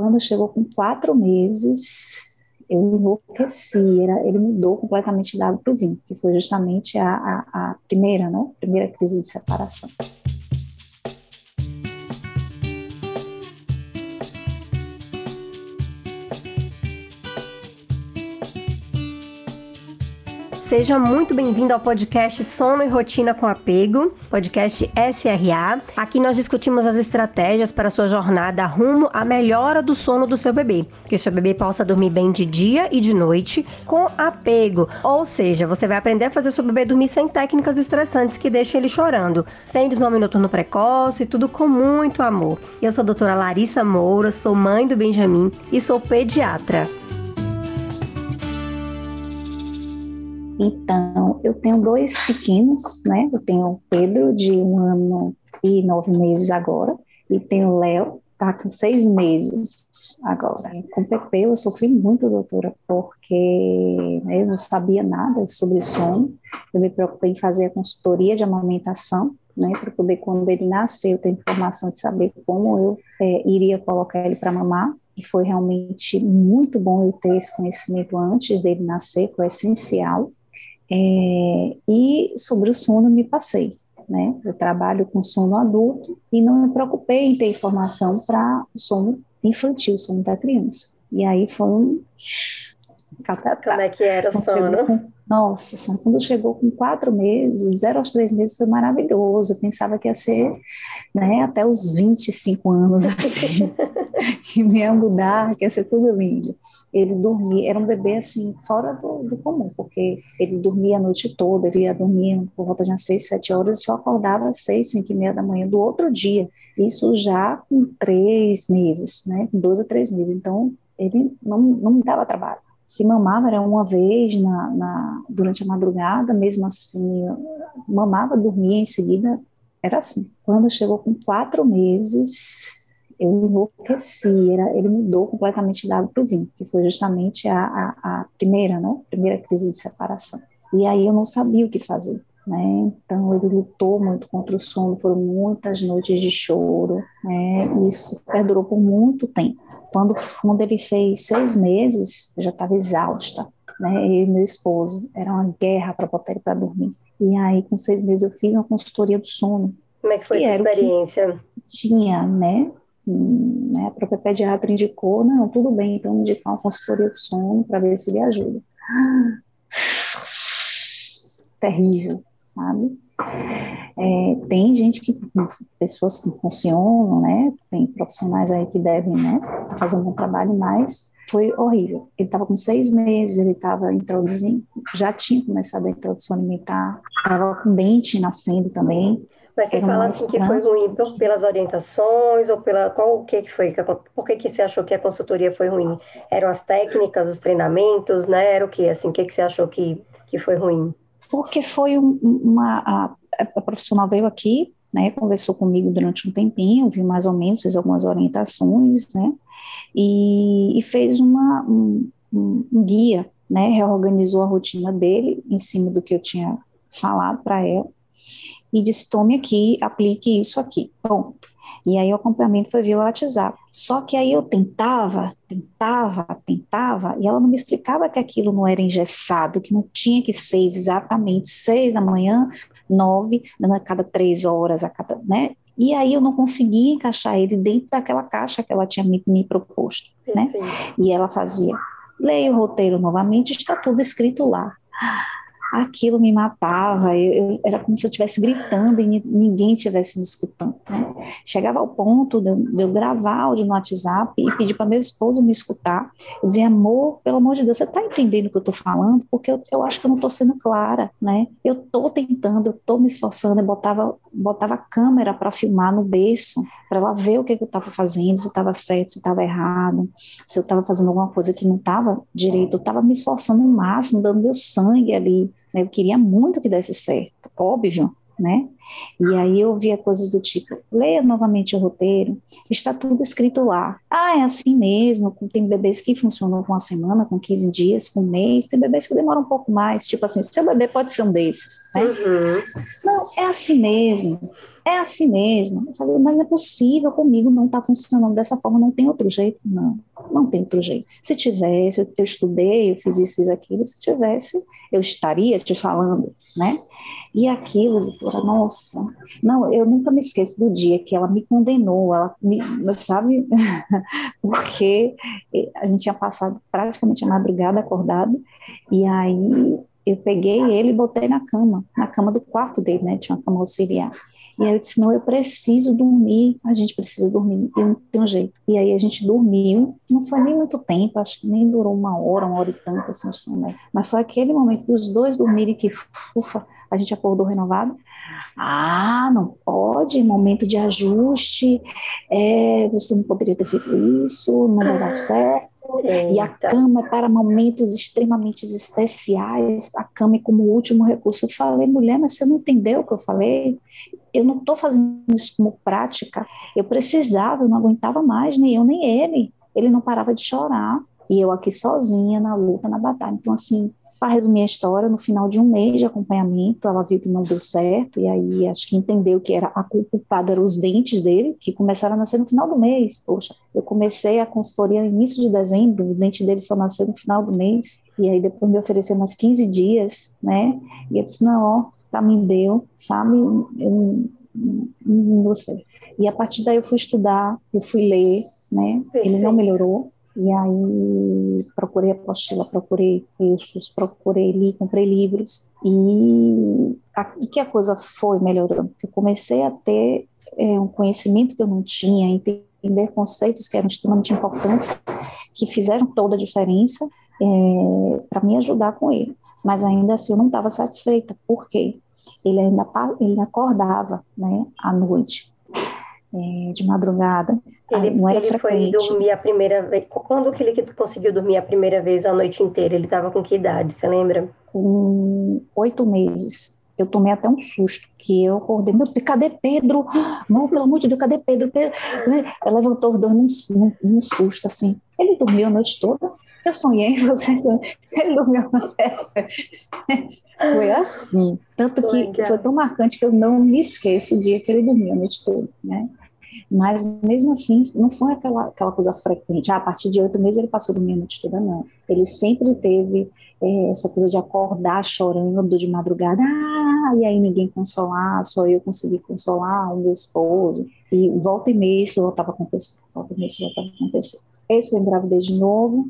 Quando chegou com quatro meses, eu enlouqueci, era, ele mudou completamente da água para o vinho, que foi justamente a, a, a primeira, né? Primeira crise de separação. Seja muito bem-vindo ao podcast Sono e Rotina com Apego, podcast SRA. Aqui nós discutimos as estratégias para sua jornada rumo à melhora do sono do seu bebê, que o seu bebê possa dormir bem de dia e de noite com apego. Ou seja, você vai aprender a fazer o seu bebê dormir sem técnicas estressantes que deixem ele chorando, sem desmame noturno precoce, tudo com muito amor. Eu sou a doutora Larissa Moura, sou mãe do Benjamin e sou pediatra. Então, eu tenho dois pequenos, né? Eu tenho o Pedro, de um ano e nove meses agora, e tenho o Léo, tá com seis meses agora. Com o Pepe eu sofri muito, doutora, porque né, eu não sabia nada sobre sono. Eu me preocupei em fazer a consultoria de amamentação, né, para poder, quando ele nascer, eu ter informação de saber como eu é, iria colocar ele para mamar. E foi realmente muito bom eu ter esse conhecimento antes dele nascer, foi essencial. É, e sobre o sono me passei, né? Eu trabalho com sono adulto e não me preocupei em ter informação para o sono infantil, o sono da criança. E aí foi um Como é que era o sono? Com, nossa, quando chegou com quatro meses, zero aos três meses foi maravilhoso. Eu pensava que ia ser né, até os 25 anos, assim. que nem ia mudar, que ia ser tudo lindo. Ele dormia, era um bebê assim, fora do, do, comum, porque ele dormia a noite toda, ele ia dormir por volta de umas seis, sete horas, e só acordava às seis, cinco e meia da manhã do outro dia. Isso já com três meses, né? Com dois a três meses. Então, ele não, não me dava trabalho. Se mamava era uma vez na, na, durante a madrugada, mesmo assim, mamava, dormia em seguida, era assim. Quando chegou com quatro meses, eu enlouqueci, era, ele mudou completamente da água para o vinho, que foi justamente a, a, a, primeira, né, primeira crise de separação. E aí eu não sabia o que fazer, né, então ele lutou muito contra o sono, foram muitas noites de choro, né, e isso perdurou por muito tempo. Quando, quando ele fez seis meses, eu já estava exausta, né, eu e meu esposo, era uma guerra para botar ele para dormir. E aí, com seis meses, eu fiz uma consultoria do sono. Como é que foi essa experiência? Tinha, né? né, a própria pediatra indicou, não, tudo bem, então indicar uma consultoria de sono para ver se ele ajuda. Terrível, sabe? É, tem gente que, pessoas que funcionam, né? Tem profissionais aí que devem, né? Fazer um bom trabalho, mas foi horrível. Ele estava com seis meses, ele estava introduzindo, já tinha começado a introdução alimentar, estava com dente nascendo também. Mas você fala assim que foi ruim por, pelas orientações ou pela qual o que que foi? Por que que você achou que a consultoria foi ruim? Eram as técnicas, os treinamentos, né? Era o que assim? O que que você achou que que foi ruim? Porque foi uma a, a profissional veio aqui, né? Conversou comigo durante um tempinho, viu mais ou menos, fez algumas orientações, né? E, e fez uma um, um, um guia, né? Reorganizou a rotina dele em cima do que eu tinha falado para ela e disse: tome aqui, aplique isso aqui. Bom, e aí o acompanhamento foi via WhatsApp. Só que aí eu tentava, tentava, tentava, e ela não me explicava que aquilo não era engessado, que não tinha que ser exatamente seis da manhã, nove, a cada três horas, a cada, né? E aí eu não conseguia encaixar ele dentro daquela caixa que ela tinha me, me proposto, né? E ela fazia, leia o roteiro novamente, está tudo escrito lá aquilo me matava, eu, eu, era como se eu estivesse gritando e ninguém estivesse me escutando. Né? Chegava ao ponto de de eu, gravar áudio no WhatsApp e pedir para meu esposo me escutar. Eu dizia, amor, pelo amor de Deus, você está entendendo o que eu estou falando? Porque eu, eu acho que eu não estou sendo clara, né? Eu estou tentando, eu estou me esforçando, eu botava, botava a câmera para filmar no berço, para ela ver o que, que eu estava fazendo, se estava certo, se estava errado, se eu estava fazendo alguma coisa que não estava direito, eu estava me esforçando o máximo, dando meu sangue ali, né? Eu queria muito que desse certo, óbvio, né? E aí eu via coisas do tipo, leia novamente o roteiro, está tudo escrito lá. Ah, é assim mesmo, tem bebês que funcionam com uma semana, com 15 dias, com um mês, tem bebês que demoram um pouco mais, tipo assim, seu bebê pode ser um desses, né? Uhum. Não, é assim mesmo. É assim mesmo. Eu falei, mas não é possível comigo, não está funcionando dessa forma, não tem outro jeito. Não, não tem outro jeito. Se tivesse, eu, estudei, eu fiz isso, fiz aquilo, se tivesse, eu estaria te falando, né? E aquilo, doutora, nossa, não, eu nunca me esqueço do dia que ela me condenou, ela me, sabe, porque a gente tinha passado praticamente a madrugada acordado, e aí eu peguei ele e botei na cama, na cama do quarto dele, né, tinha uma cama auxiliar. E aí eu disse, não, eu preciso dormir, a gente precisa dormir, e não um jeito. E aí a gente dormiu, não foi nem muito tempo, acho que nem durou uma hora, uma hora e tanto, assim, né? mas foi aquele momento que os dois dormirem que, ufa, a gente acordou renovado. Ah, não pode, momento de ajuste, é, você não poderia ter feito isso, não vai dar certo. Eita. E a cama é para momentos extremamente especiais, a cama é como último recurso. Eu falei, mulher, mas você não entendeu o que eu falei? Eu não estou fazendo isso como prática. Eu precisava, eu não aguentava mais, nem eu nem ele. Ele não parava de chorar. E eu aqui sozinha na luta, na batalha. Então, assim, para resumir a história, no final de um mês de acompanhamento, ela viu que não deu certo, e aí acho que entendeu que era a culpada eram os dentes dele, que começaram a nascer no final do mês. Poxa, eu comecei a consultoria no início de dezembro, o dente dele só nasceu no final do mês, e aí depois me ofereceu mais 15 dias, né? E eu disse, não, ó, tá, me deu, sabe? Eu não, não sei. E a partir daí eu fui estudar, eu fui ler, né? Perfeito. Ele não melhorou, e aí procurei apostila, procurei textos, procurei li, comprei livros. E, a, e que a coisa foi melhorando, porque comecei a ter é, um conhecimento que eu não tinha, entender conceitos que eram extremamente importantes, que fizeram toda a diferença é, para me ajudar com ele. Mas ainda assim eu não estava satisfeita, porque ele ainda ele acordava, né, à noite de madrugada. Ele, não era ele frequente. foi dormir a primeira vez. Quando que ele conseguiu dormir a primeira vez a noite inteira? Ele estava com que idade, você lembra? Com oito meses. Eu tomei até um susto, que eu acordei, meu Deus, cadê Pedro? Não, pelo amor de Deus, cadê Pedro? Pedro? Né? Ela levantou os dois num, num susto, assim. Ele dormiu a noite toda, eu sonhei, você ele dormiu Foi assim. Tanto que foi tão marcante que eu não me esqueço o dia que ele dormiu a noite toda, né? Mas mesmo assim, não foi aquela, aquela coisa frequente. Ah, a partir de oito meses ele passou dormindo a noite toda, não. Ele sempre teve é, essa coisa de acordar chorando de madrugada. Ah, e aí ninguém consolar, só eu consegui consolar o meu esposo. E volta e meia isso voltava a acontecer. Volta e meia isso voltava a acontecer. Esse foi engravidez de novo.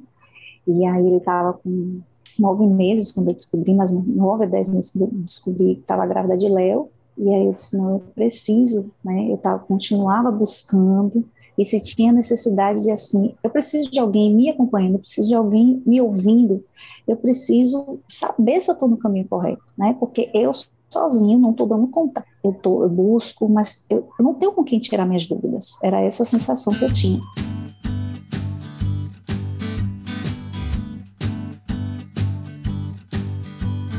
E aí ele estava com nove meses quando eu descobri, mas nove dez meses quando eu descobri que estava grávida de Léo. E aí eu disse, não, eu preciso, né? Eu tava, continuava buscando, e se tinha necessidade de assim, eu preciso de alguém me acompanhando, eu preciso de alguém me ouvindo, eu preciso saber se eu estou no caminho correto, né? Porque eu sozinho não estou dando conta. Eu, tô, eu busco, mas eu, eu não tenho com quem tirar minhas dúvidas. Era essa a sensação que eu tinha.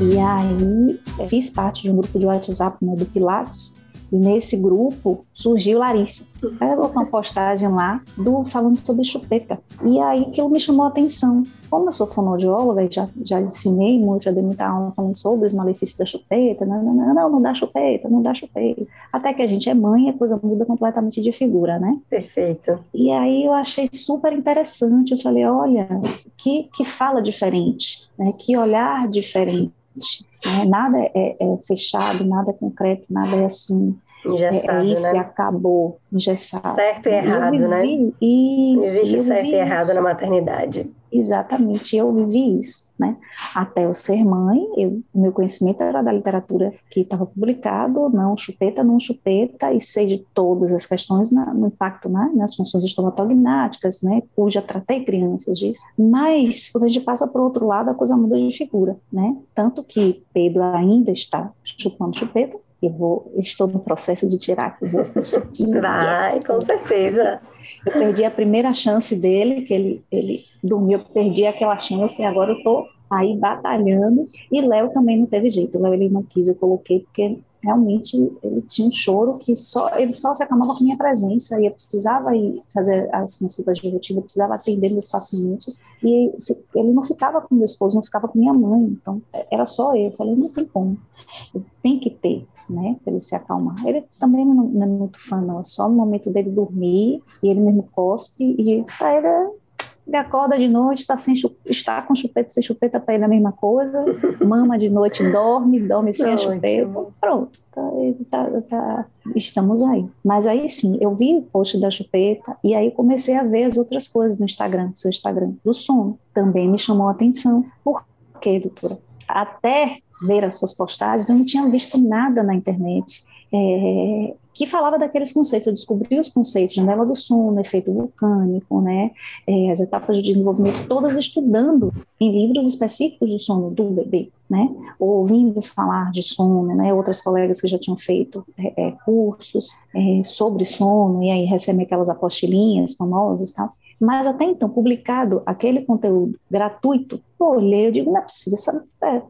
E aí fiz parte de um grupo de WhatsApp né, do Pilates, e nesse grupo surgiu Larissa. Ela colocou uma postagem lá do, falando sobre chupeta. E aí aquilo me chamou a atenção. Como eu sou fonoaudióloga e já, já ensinei muito, já dei muita aula falando sobre os malefícios da chupeta, não, não, não, não, não dá chupeta, não dá chupeta. Até que a gente é mãe, a coisa muda completamente de figura, né? Perfeito. E aí eu achei super interessante, eu falei, olha, que, que fala diferente, né? que olhar diferente né? Nada é, é, fechado, nada é concreto, nada é assim. Engessado, é, isso né? e acabou, engessado. Certo e errado, né? Isso, Existe certo e errado isso. na maternidade. Exatamente, eu vivi isso, né? Até eu ser mãe, eu, meu conhecimento era da literatura que estava publicado, não chupeta, não chupeta, e sei de todas as questões na, no impacto né, nas funções estomatognáticas, né? Cuja tratei crianças disso. Mas, quando a gente passa para o outro lado, a coisa muda de figura, né? Tanto que Pedro ainda está chupando chupeta, eu vou, estou no processo de tirar, eu vou conseguir. Vai, com certeza. Eu perdi a primeira chance dele, que ele, ele dormiu, perdi aquela chance e agora eu estou aí batalhando. E Léo também não teve jeito, Léo ele não quis, eu coloquei porque realmente ele tinha um choro que só ele só se acalmava com minha presença e eu precisava ir fazer as consultas de rotina, eu precisava atender meus pacientes e ele não ficava com meu esposo, não ficava com minha mãe, então era só eu. Eu falei, não tem como, tem que ter, né, para ele se acalmar. Ele também não, não, é muito fã, não, é só no momento dele dormir e ele mesmo cospe e para ele ele acorda de noite, está, sem, está com chupeta, sem chupeta para ele é a mesma coisa, mama de noite, dorme, dorme sem a chupeta, pronto, tá, tá, tá, estamos aí. Mas aí sim, eu vi o post da chupeta e aí comecei a ver as outras coisas no Instagram, seu Instagram, do sono, também me chamou a atenção. Por quê, doutora? Até ver as suas postagens, eu não tinha visto nada na internet. É, que falava daqueles conceitos. Eu descobri os conceitos, janela do sono, efeito vulcânico, né, é, as etapas de desenvolvimento, todas estudando em livros específicos do sono do bebê, né, ouvindo falar de sono, né, outras colegas que já tinham feito é, é cursos é, sobre sono, e aí recebem aquelas apostilinhas famosas e tal. Mas até então, publicado aquele conteúdo gratuito, eu olhei, eu digo, não é possível, isso tá,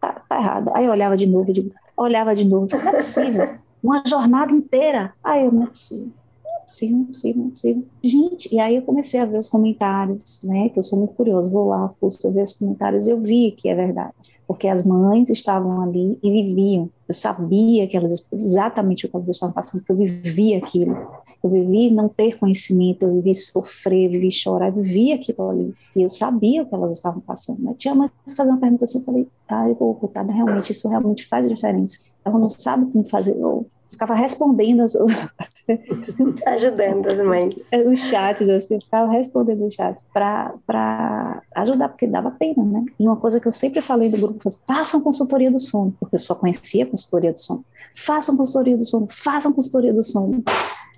tá, tá errado. Aí eu olhava de novo, eu digo, olhava de novo, não é possível uma jornada inteira. Aí eu não é possível, não é possível, não é possível, não é possível. Gente, e aí eu comecei a ver os comentários, né, que eu sou muito curioso, vou lá, fuço, ver os comentários, eu vi que é verdade, porque as mães estavam ali e viviam, eu sabia que elas, exatamente o que elas estavam passando, porque eu vivia aquilo, eu vivi não ter conhecimento, eu vivi sofrer, vivi chorar, eu vivi aquilo ali. E eu sabia o que elas estavam passando. Né? Tinha que fazia uma pergunta assim, eu falei, ah, coitada, realmente, isso realmente faz diferença. Ela não sabe como fazer. Ficava respondendo as... ajudando as mães. Os chats, assim, eu ficava respondendo os chats para ajudar, porque dava pena, né? E uma coisa que eu sempre falei do grupo foi: façam consultoria do sono, porque eu só conhecia consultoria do sono. Façam consultoria do sono, façam consultoria do sono.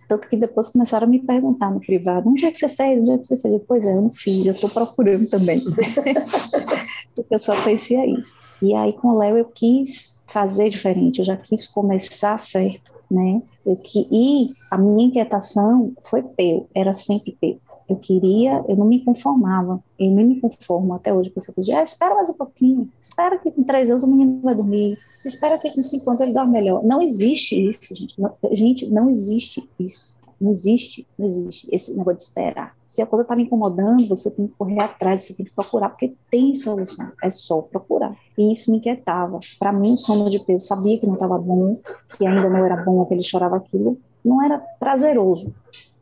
Tanto que depois começaram a me perguntar no privado, onde é que você fez? Onde é que você fez? Pois é, eu não fiz, eu estou procurando também. Porque eu só conhecia isso. E aí com o Léo eu quis fazer diferente, eu já quis começar certo, né? Eu que, e a minha inquietação foi peu, era sempre peu. Eu queria, eu não me conformava, eu nem me conformo até hoje com essa coisa ah, espera mais um pouquinho, espera que com três anos o menino vai dormir, espera que com cinco anos ele dorme melhor. Não existe isso, gente. Não, gente, não existe isso. Não existe, não existe esse negócio de esperar. Se a coisa está me incomodando, você tem que correr atrás, você tem que procurar, porque tem solução, é só procurar. E isso me inquietava. Para mim, o sono de peso, sabia que não estava bom, que ainda não era bom, que ele chorava aquilo, não era prazeroso.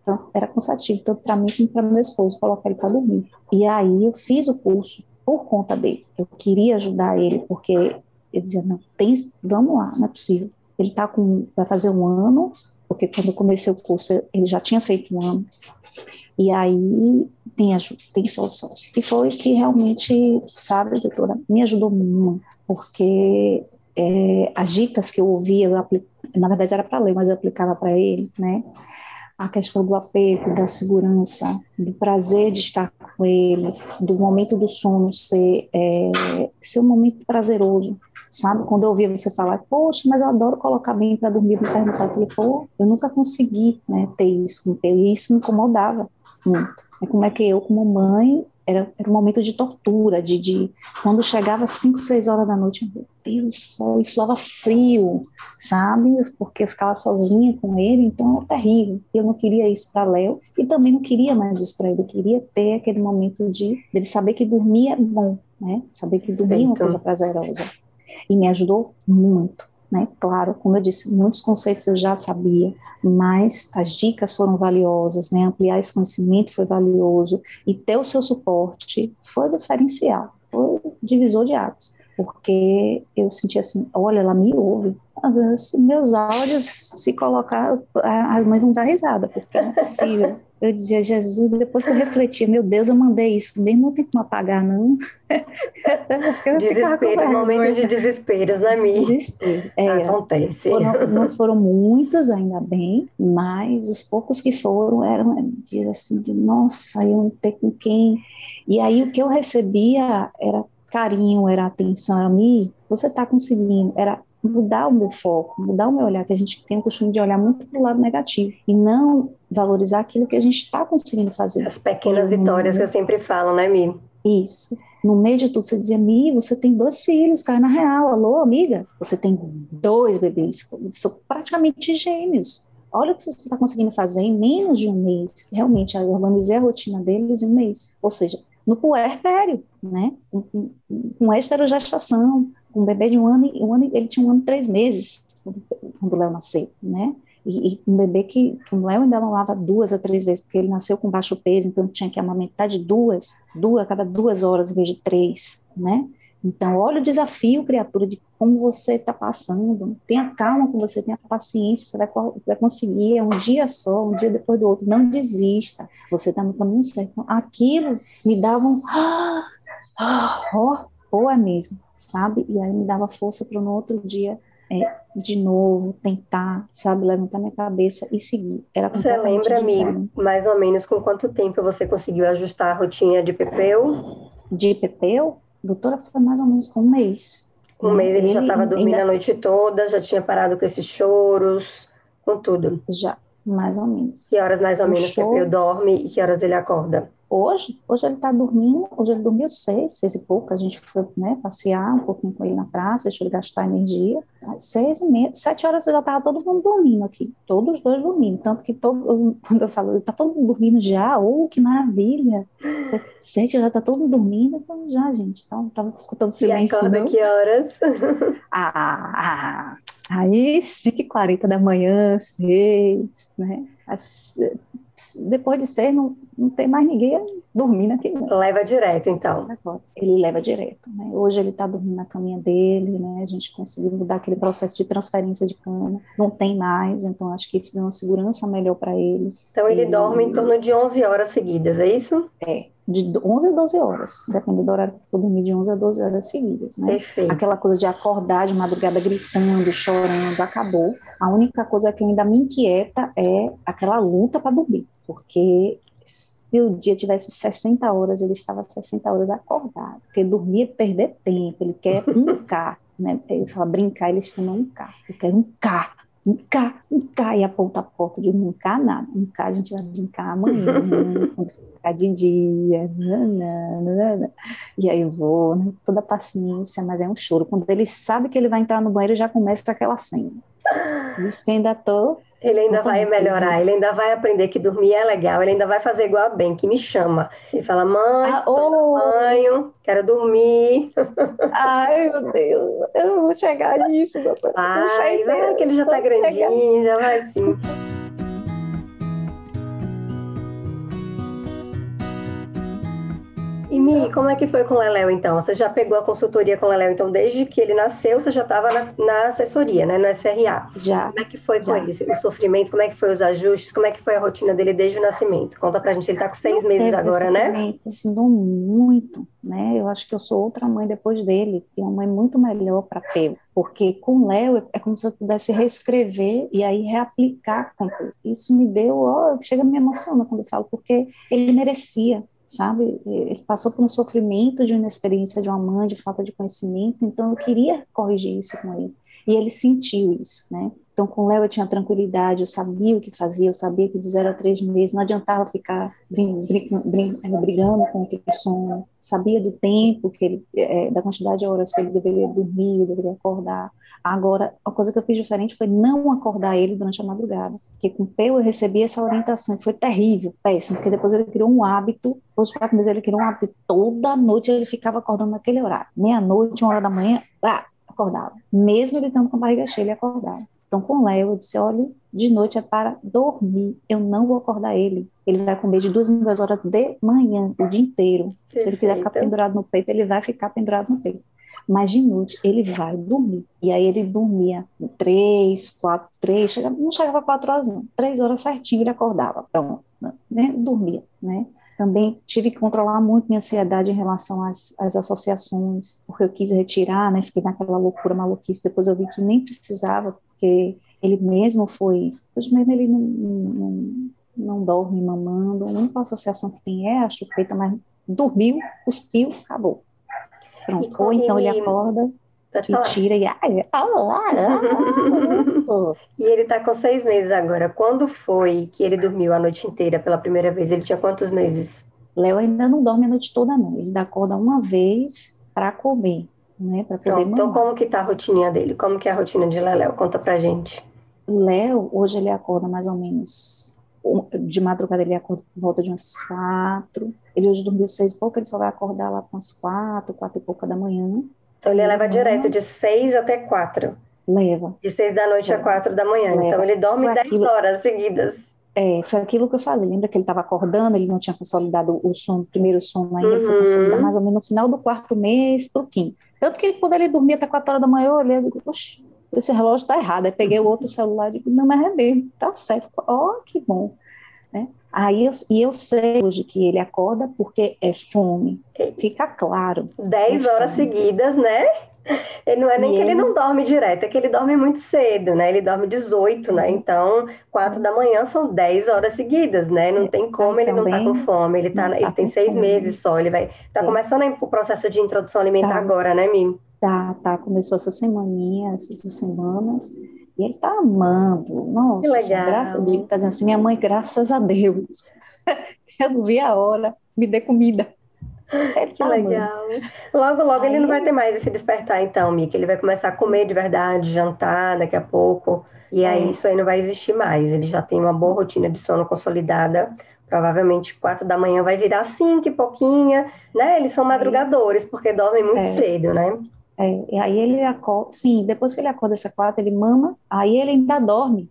Então, era cansativo, tanto para mim como para meu esposo, colocar ele para dormir. E aí eu fiz o curso por conta dele. Eu queria ajudar ele, porque ele dizia, não, tem, vamos lá, não é possível. Ele tá com, vai fazer um ano, porque quando eu comecei o curso, ele já tinha feito um ano. E aí tem ajuda, tem solução. E foi que realmente, sabe, doutora, me ajudou muito, porque é, as dicas que eu ouvia, eu na verdade era para ler, mas eu aplicava para ele, né? a questão do apego, da segurança, do prazer de estar com ele, do momento do sono ser, é, ser um momento prazeroso, sabe? Quando eu ouvia você falar, poxa, mas eu adoro colocar bem para dormir, me perguntar, eu falei, pô, eu nunca consegui né, ter isso, e isso me incomodava muito. É como é que eu, como mãe, era, era um momento de tortura, de, de quando chegava 5, 6 horas da noite, meu Deus do céu, e falava frio, sabe? Porque eu ficava sozinha com ele, então era terrível. Eu não queria isso para Léo e também não queria mais isso para ele. Eu queria ter aquele momento de dele saber que dormir é bom, né? Saber que dormir é uma coisa prazerosa. E me ajudou muito. Né? Claro, como eu disse, muitos conceitos eu já sabia, mas as dicas foram valiosas, né? Ampliar esse conhecimento foi valioso e ter o seu suporte foi diferencial, foi divisor de águas, porque eu senti assim, olha, ela me ouve. Meus áudios, se colocar, as mães vão dar risada, porque não é possível eu dizia, Jesus, depois que eu refletia, meu Deus, eu mandei isso, nem não tem como apagar, não. Desespero, momentos de desespero, né, Mi? Desespero, é, Acontece. Foram, não foram muitos, ainda bem, mas os poucos que foram eram, diz assim, de nossa, eu não tenho com quem. E aí o que eu recebia era carinho, era atenção, era Mi, você está conseguindo, era mudar o meu foco, mudar o meu olhar, que a gente tem o costume de olhar muito para o lado negativo e não valorizar aquilo que a gente está conseguindo fazer. As pequenas vitórias que eu sempre falo, né, Mi? Isso. no meio de tudo, você dizia, Mi, você tem dois filhos, cai na real, alô, amiga, você tem dois bebês, são praticamente gêmeos. Olha o que você está conseguindo fazer em menos de um mês. Realmente, eu organizei a rotina deles em um mês. Ou seja, no puerpério, né? Com, com, com esterogestação, um bebê de um ano, um ano, ele tinha um ano e três meses quando o Léo nasceu, né? E, e um bebê que, que o Léo ainda mamava duas a três vezes, porque ele nasceu com baixo peso, então tinha que amamentar de duas, duas a cada duas horas, em vez de três, né? Então, olha o desafio, criatura, de como você está passando. Tenha calma com você, tenha paciência, você vai, vai, conseguir. É um dia só, um dia depois do outro. Não desista. Você está no caminho certo. Então, aquilo me dava um. Ó, oh, é mesmo, sabe? E aí me dava força para no outro dia é, de novo, tentar, sabe, levantar minha cabeça e seguir. Era você lembra-me mais ou menos com quanto tempo você conseguiu ajustar a rotina de Pepeu? De Pepeu? Doutora, foi mais ou menos com um mês. Um mês ele, ele já estava dormindo ainda... a noite toda, já tinha parado com esses choros, com tudo. Já, mais ou menos. Que horas mais ou o menos choro... Pepeu dorme e que horas ele acorda? Hoje, hoje ele está dormindo, hoje ele dormiu seis, seis e pouco, a gente foi né, passear um pouquinho com ele na praça, deixou ele gastar energia. Seis e meia, sete horas já estava todo mundo dormindo aqui, todos os dois dormindo, tanto que todo, quando eu falo, está todo mundo dormindo já, ou oh, que maravilha, sete já está todo mundo dormindo, então já, gente, estava escutando silêncio. E acorda que horas? ah, ah, aí, 5h40 da manhã, seis, né, As, depois de ser, não, não tem mais ninguém dormindo aqui. Leva direto, então. Ele leva direto. Né? Hoje ele está dormindo na caminha dele, né? a gente conseguiu mudar aquele processo de transferência de cama. Não tem mais, então acho que isso deu uma segurança melhor para ele. Então ele e... dorme em torno de 11 horas seguidas, é isso? É, de 11 a 12 horas, dependendo do horário que eu dormir, de 11 a 12 horas seguidas, né? Perfeito. Aquela coisa de acordar de madrugada gritando, chorando, acabou. A única coisa que ainda me inquieta é aquela luta para dormir, porque se o dia tivesse 60 horas, ele estava 60 horas acordado, porque dormir é perder tempo, ele quer um K, né? Ele fala brincar, ele chama um K, ele quer um K, um K, um K, e aponta a porta de um K, nada. Um K a gente vai brincar amanhã, quando ficar de dia, nanana, e aí eu vou, né, toda paciência, mas é um choro. Quando ele sabe que ele vai entrar no banheiro, já começa aquela cena. Diz que ainda tô ele ainda vai melhorar, ele ainda vai aprender que dormir é legal, ele ainda vai fazer igual a Ben, que me chama. Ele fala, mãe, ah, oh. banho, quero dormir. Ai, meu Deus, eu não vou chegar nisso, doutor. Vai, vai, que ele já tá grandinho, chegar. já vai sim. Mi, como é que foi com o Leléo, então? Você já pegou a consultoria com o Leléo, então, desde que ele nasceu, você já estava na, na, assessoria, né, no SRA? Já. Como é que foi já. com ele? O sofrimento, como é que foi os ajustes, como é que foi a rotina dele desde o nascimento? Conta pra gente, ele tá com seis meses agora, né? Ensinou muito, né? Eu acho que eu sou outra mãe depois dele, e uma mãe muito melhor para Pedro, porque com o Léo é como se eu pudesse reescrever e aí reaplicar. Isso me deu, ó, chega a me emocionar quando eu falo, porque ele merecia, sabe? Ele passou por um sofrimento de inexperiência de uma mãe, de falta de conhecimento, então eu queria corrigir isso com ele. E ele sentiu isso, né? Então, com o Léo eu tinha tranquilidade, eu sabia o que fazia, eu sabia que de zero a três meses não adiantava ficar é, brigando com o sono, sabia do tempo, que ele, é, da quantidade de horas que ele deveria dormir, deveria acordar. Agora, a coisa que eu fiz diferente foi não acordar ele durante a madrugada, porque com o Peu eu recebi essa orientação, que foi terrível, péssimo, porque depois ele criou um hábito, de quatro meses ele criou um hábito, toda noite ele ficava acordando naquele horário, meia-noite, uma hora da manhã, ah, acordava, mesmo ele estando com a barriga cheia, ele acordava. Então, com o Léo, eu disse, olha, de noite é para dormir, eu não vou acordar ele, ele vai comer de duas em duas horas de manhã, o dia inteiro. Perfeito. Se ele quiser ficar pendurado no peito, ele vai ficar pendurado no peito mas de noite ele vai dormir. E aí ele dormia três, quatro, três, chegava, não chegava quatro horas não, três horas certinho ele acordava, pronto, né, dormia, né. Também tive que controlar muito minha ansiedade em relação às, às associações, porque eu quis retirar, né, fiquei naquela loucura, maluquice, depois eu vi que nem precisava, porque ele mesmo foi, hoje mesmo ele não, não, não dorme mamando, a única associação que tem é a chupeta, mas dormiu, cuspiu, acabou. Pronto. Ou então ele acorda e falar. tira e. Ai, e ele tá com seis meses agora. Quando foi que ele dormiu a noite inteira pela primeira vez? Ele tinha quantos meses? Léo ainda não dorme a noite toda, não. Ele ainda acorda uma vez para comer, né? Para poder Pronto, Então, como que tá a rotininha dele? Como que é a rotina de Léo? Conta pra gente. Léo, hoje ele acorda mais ou menos de madrugada ele acorda por volta de umas quatro. Ele hoje dormiu seis e pouco, ele só vai acordar lá com umas quatro, quatro e pouca da manhã. Então ele leva direto de seis até quatro. Leva. De seis da noite leva. a quatro da manhã. Leva. Então ele dorme foi dez aquilo... horas seguidas. É, foi aquilo que eu falei. Lembra que ele estava acordando, ele não tinha consolidado o sono, o primeiro sono ainda, uhum. ele foi consolidar mais ou menos no final do quarto mês pro quinto. Tanto que quando ele dormia até quatro horas da manhã, eu olhei e digo, oxe, esse relógio está errado. Aí peguei o outro celular e digo, não, mas é mesmo, tá certo. Ó, oh, que bom. Né? Aí eu, e eu sei hoje que ele acorda porque é fome. Fica claro. Dez é horas fome. seguidas, né? Ele não é nem e que ele... ele não dorme direto, é que ele dorme muito cedo, né? Ele dorme 18, né? Então, 4 da manhã são 10 horas seguidas, né? Não tem como ele não tá com fome. Ele, tá, ele tá tem seis fome. meses só. Ele vai. Tá é. começando o processo de introdução alimentar tá. agora, né, Mim? Tá, tá. Começou essa semaninha, essas semanas. E ele tá amando. Nossa, que legal. Graças, ele tá dizendo assim, minha mãe, graças a Deus. Eu não vi a hora, me dê comida. Ele que tá legal. Amando. Logo, logo Aí... ele não vai ter mais esse despertar, então, Mika. Ele vai começar a comer de verdade, jantar daqui a pouco. E aí é. isso aí não vai existir mais. Ele já tem uma boa rotina de sono consolidada. Provavelmente quatro da manhã vai virar cinco e pouquinha, né? Eles são madrugadores, porque dormem muito é. cedo, né? É, e aí ele acorda, sim, depois que ele acorda essa quatro, ele mama, aí ele ainda dorme,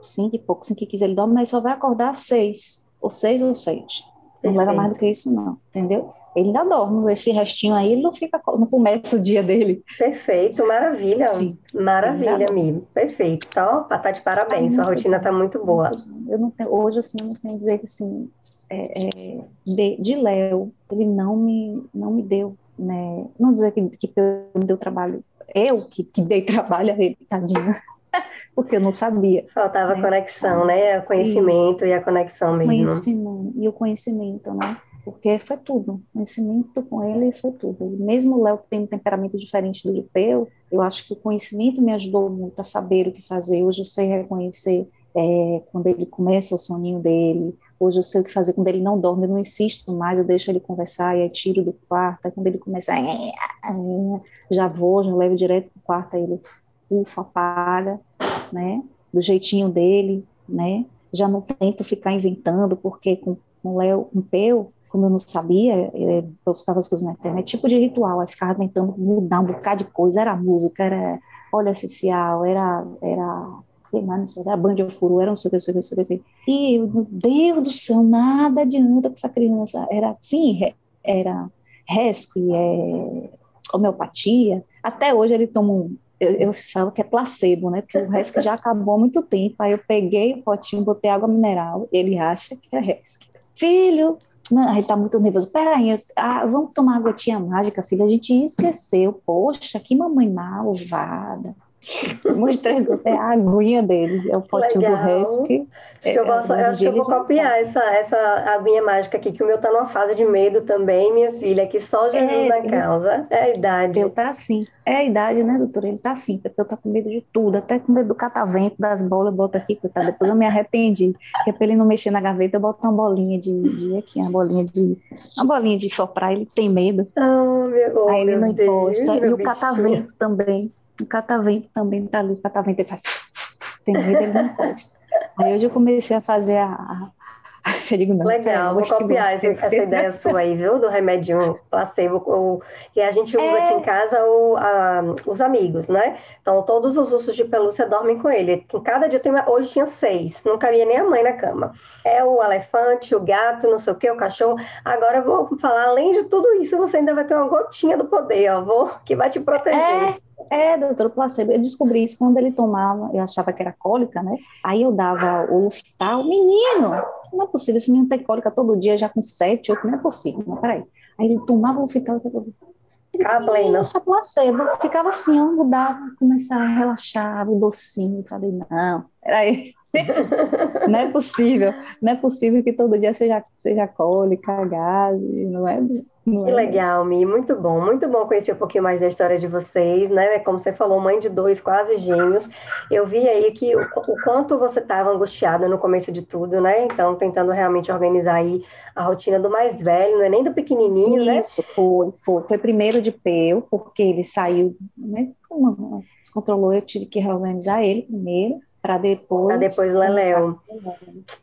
cinco e pouco, cinco e quinze ele dorme, mas só vai acordar às seis, ou seis ou sete, não leva mais do que isso não, entendeu? Ele ainda dorme, esse restinho aí, ele não fica, não começa o dia dele. Perfeito, maravilha, Sim. maravilha, amigo, perfeito, então, tá de parabéns, sua rotina está muito boa. Eu não tenho, hoje, assim, eu não tenho dizer que, assim, é, é, de, de Léo, ele não me, não me deu né? Não dizer que, que me deu trabalho, eu que, que dei trabalho a ele, tadinho, porque eu não sabia. Faltava né? conexão, né? O conhecimento e, e a conexão mesmo. Conhecimento, e o conhecimento, né? Porque foi tudo, conhecimento com ele foi tudo. Mesmo o Léo tem um temperamento diferente do Lipeu, eu acho que o conhecimento me ajudou muito a saber o que fazer. Hoje eu sei reconhecer é, quando ele começa o soninho dele, Hoje eu sei o que fazer quando ele não dorme, eu não insisto mais, eu deixo ele conversar e aí tiro do quarto. Aí quando ele começa, já vou, já levo direto pro quarto, aí ele ufa, apaga, né? Do jeitinho dele, né? Já não tento ficar inventando, porque com, com o Léo, com o Peu, como eu não sabia, eu buscava as coisas na internet, tipo de ritual, aí ficava tentando mudar um bocado de coisa, era música, era óleo essencial, era, era sei lá, não sei, era Band of Furu, era não sei o que, não sei o que, E, meu Deus do céu, nada adianta com essa criança. Era, sim, era rescue, é, homeopatia. Até hoje ele toma um, eu, eu falo que é placebo, né? Porque o rescue já acabou há muito tempo. Aí eu peguei o potinho, botei água mineral, ele acha que é rescue. Filho, não, ele tá muito nervoso. Peraí, ah, vamos tomar uma gotinha mágica, filho. A gente esqueceu. Poxa, que mamãe malvada. É a aguinha dele, é o potinho Legal. do Husky. Acho que eu é, acho que eu vou copiar essa, essa aguinha mágica aqui, que o meu tá numa fase de medo também, minha filha, que só Jesus é, na causa. É a idade. Eu tá assim. É a idade, né, doutora? Ele tá assim, porque eu tô com medo de tudo, até com medo do catavento, das bolas, eu boto aqui, coitado. Depois eu me arrependi, porque pra ele não mexer na gaveta, eu boto uma bolinha de, de aqui, uma bolinha de. Uma bolinha de soprar, ele tem medo. Oh, meu, Aí ele não encosta. E o catavento também. O catavento também está ali, o catavento ele faz, tem medo, ele não encosta. Aí hoje eu comecei a fazer a, eu digo, não, Legal, vou copiar essa, essa, ideia sua aí, viu? Do remédio placebo, o, que a gente usa é... aqui em casa o, a, os amigos, né? Então, todos os ursos de pelúcia dormem com ele. Em cada dia tem, hoje tinha seis, não cabia nem a mãe na cama. É o elefante, o gato, não sei o que, o cachorro. Agora eu vou falar, além de tudo isso, você ainda vai ter uma gotinha do poder, ó, vou, que vai te proteger. É, é doutor placebo. Eu descobri isso quando ele tomava, eu achava que era cólica, né? Aí eu dava o Luftal, menino, não é possível, esse menino tem cólica todo dia, já com sete, oito, não é possível, não, peraí. Aí ele tomava o fital e falava, Ficava plena. Nossa, placebo. Ficava assim, eu mudava, começava a relaxar, o docinho. Falei, não, peraí. não é possível, não é possível que todo dia seja, seja cólica, gás, não é? Não que é. legal, Mi, muito bom, muito bom conhecer um pouquinho mais da história de vocês, né? Como você falou, mãe de dois, quase gêmeos. Eu vi aí que o, o quanto você estava angustiada no começo de tudo, né? Então, tentando realmente organizar aí a rotina do mais velho, não é nem do pequenininho, Isso, né? Isso, foi, foi. Foi primeiro de peu, porque ele saiu, né? Como descontrolou, eu tive que reorganizar ele primeiro para depois. Para depois Leléu.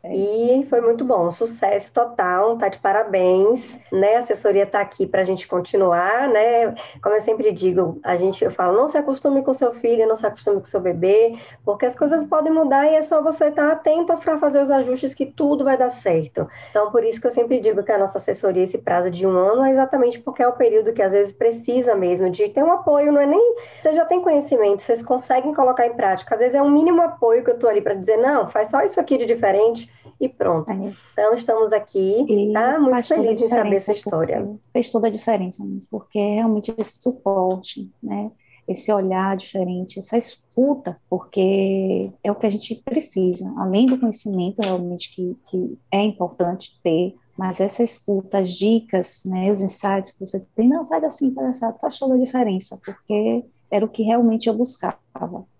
É. E foi muito bom, sucesso total, tá de parabéns, né? A assessoria tá aqui para a gente continuar, né? Como eu sempre digo, a gente eu falo, não se acostume com seu filho, não se acostume com seu bebê, porque as coisas podem mudar e é só você estar tá atenta para fazer os ajustes que tudo vai dar certo. Então, por isso que eu sempre digo que a nossa assessoria, esse prazo de um ano, é exatamente porque é o período que às vezes precisa mesmo de ter um apoio, não é nem. Você já tem conhecimento, vocês conseguem colocar em prática, às vezes é um mínimo apoio que eu estou ali para dizer, não, faz só isso aqui de diferente e pronto. É. Então, estamos aqui, e tá? Muito feliz em saber sua história. Fez toda a diferença, porque é realmente esse suporte, né? Esse olhar diferente, essa escuta, porque é o que a gente precisa, além do conhecimento realmente que, que é importante ter, mas essa escuta, as dicas, né, os insights que você tem, não, faz assim, faz assim, faz toda a diferença, porque era o que realmente eu buscava.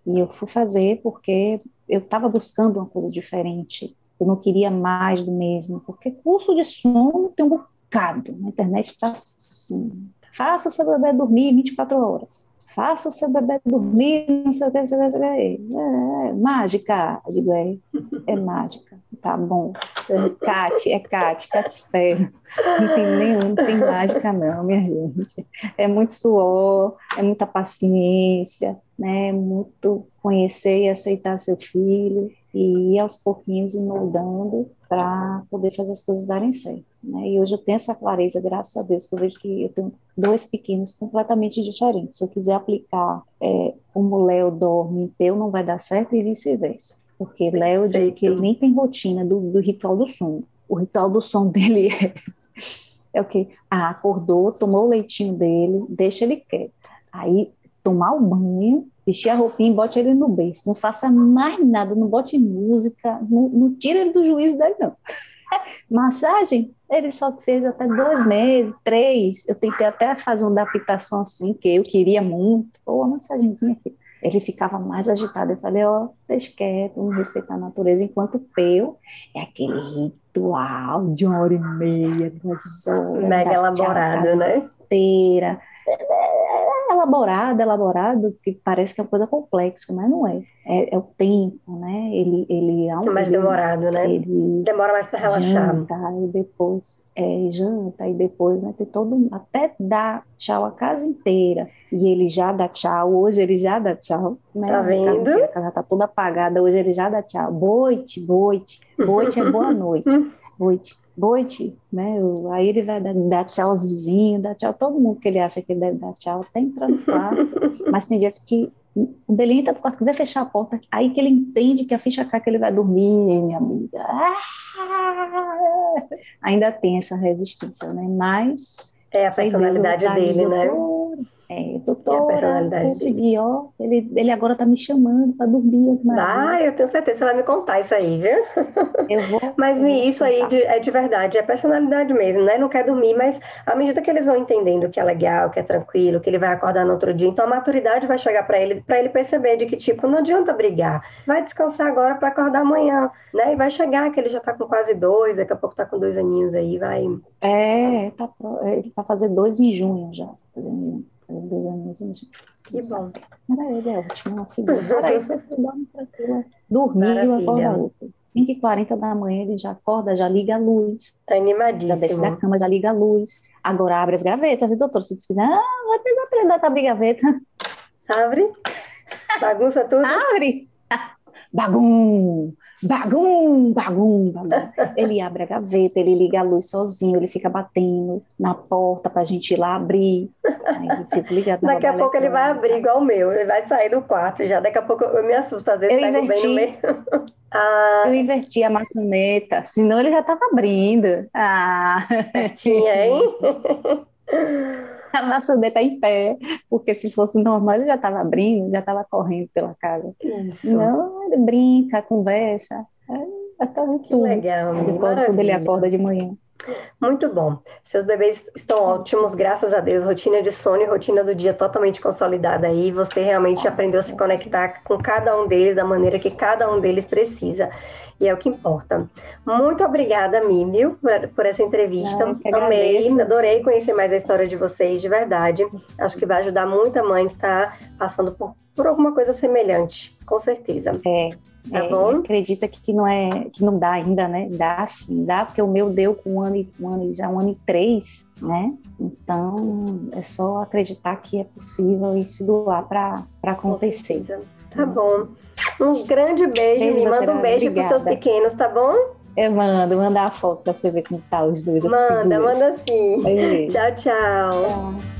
E eu fui fazer porque eu estava buscando uma coisa diferente. Eu não queria mais do mesmo, porque curso de sono tem um bocado. Na internet está assim. Faça o seu bebê dormir 24 horas. Faça o seu bebê dormir, não sei o que, não sei o que. É, é, mágica. Eu digo, é, é mágica. Tá bom. É, Cate, é Cate, Cate espero. Não tem nenhum, não tem mágica não, minha gente. É muito suor, é muita paciência, né? Muito conhecer e aceitar seu filho e ir aos pouquinhos e moldando para poder fazer as coisas darem certo. Né? E hoje eu tenho essa clareza, graças a Deus, que eu vejo que eu tenho dois pequenos completamente diferentes. Se eu quiser aplicar é, como Léo dorme em peu, não vai dar certo e vice-versa. Porque Léo diz que ele nem tem rotina do, do ritual do sono. O ritual do sono dele é, é o quê? Ah, acordou, tomou o leitinho dele, deixa ele quieto. Aí tomar o banho, vestir a roupinha e bote ele no berço. Não faça mais nada, não bote música, não, não tira ele do juízo dele, não. Massagem, ele só fez até dois meses, três. Eu tentei até fazer uma adaptação assim, que eu queria muito. Pô, uma massagenzinha aqui. Ele ficava mais agitado. Eu falei, ó, oh, deixa quieto, vamos respeitar a natureza. Enquanto o peu é aquele ritual de uma hora e meia, duas horas. Mega elaborado, né? Inteira elaborado, elaborado, que parece que é uma coisa complexa, mas não é. É, é o tempo, né? Ele, ele é um, mais ele, demorado, né? Ele Demora mais para relaxar. Janta, e depois é, janta, e depois né, tem todo até dar tchau a casa inteira. E ele já dá tchau, hoje ele já dá tchau. Né? Tá vendo? A casa tá toda apagada, hoje ele já dá tchau. Boite, boite, boite é boa noite. Boite boite, né? Aí ele vai dar, dar tchau aos vizinhos, dar tchau a todo mundo que ele acha que ele deve dar tchau, até entrar no quarto. Mas tem dias que o Belinho entra no quarto, vai fechar a porta, aí que ele entende que a ficha cai que ele vai dormir, minha amiga. Ah! Ainda tem essa resistência, né? Mas. É a personalidade dele, né? É, doutora, é consegui, dele. ó, ele, ele agora tá me chamando para dormir. Ah, eu tenho certeza, você vai me contar isso aí, viu? Eu vou. mas eu isso aí de, é de verdade, é personalidade mesmo, né? Não quer dormir, mas à medida que eles vão entendendo que é legal, que é tranquilo, que ele vai acordar no outro dia, então a maturidade vai chegar para ele, para ele perceber de que, tipo, não adianta brigar, vai descansar agora para acordar amanhã, né? E vai chegar que ele já tá com quase dois, daqui a pouco tá com dois aninhos aí, vai. É, tá, ele vai fazer dois em junho já, fazendo dois anos, gente. Que bom. Ele, é ótimo, você dorme tranquila. Dormir e acorda outro. 5h40 da manhã ele já acorda, já liga a luz. Tá animadíssimo. Já desce da cama, já liga a luz. Agora abre as gavetas, viu, doutor? Se você quiser, ah, vai pegar aprender a abrir gaveta. Abre. Bagunça tudo. Abre. Bagum, bagum, bagum, bagum. Ele abre a gaveta, ele liga a luz sozinho, ele fica batendo na porta pra gente ir lá abrir. Aí, daqui a pouco ele vai abrir igual o meu, ele vai sair do quarto já. Daqui a pouco eu me assusto, às vezes eu pego inverti, bem no meio. ah. Eu inverti a maçaneta, senão ele já tava abrindo. Ah. Tinha, hein? a maçaneta tá em pé, porque se fosse normal ele já estava abrindo, já estava correndo pela casa. Isso. Não, ele brinca, conversa, é, é tudo. Que legal, quando ele acorda de manhã. Muito bom. Seus bebês estão ótimos, graças a Deus. Rotina de sono e rotina do dia totalmente consolidada aí. Você realmente aprendeu a se conectar com cada um deles da maneira que cada um deles precisa. E é o que importa. Muito obrigada, Mímio, por, essa entrevista. Não, Amei, adorei conhecer mais a história de vocês, de verdade. Acho que vai ajudar muita mãe que está passando por, por alguma coisa semelhante, com certeza. É, Tá é, bom? Acredita que não é que não dá ainda, né? Dá sim, dá, porque o meu deu com um ano e um ano já um ano e três, né? Então é só acreditar que é possível e se doar para acontecer. Tá bom. Um grande beijo, beijo me manda um beijo para seus pequenos, tá bom? Eu mando, manda a foto para você ver como tá os dois. Manda, manda sim. Tchau, tchau. tchau.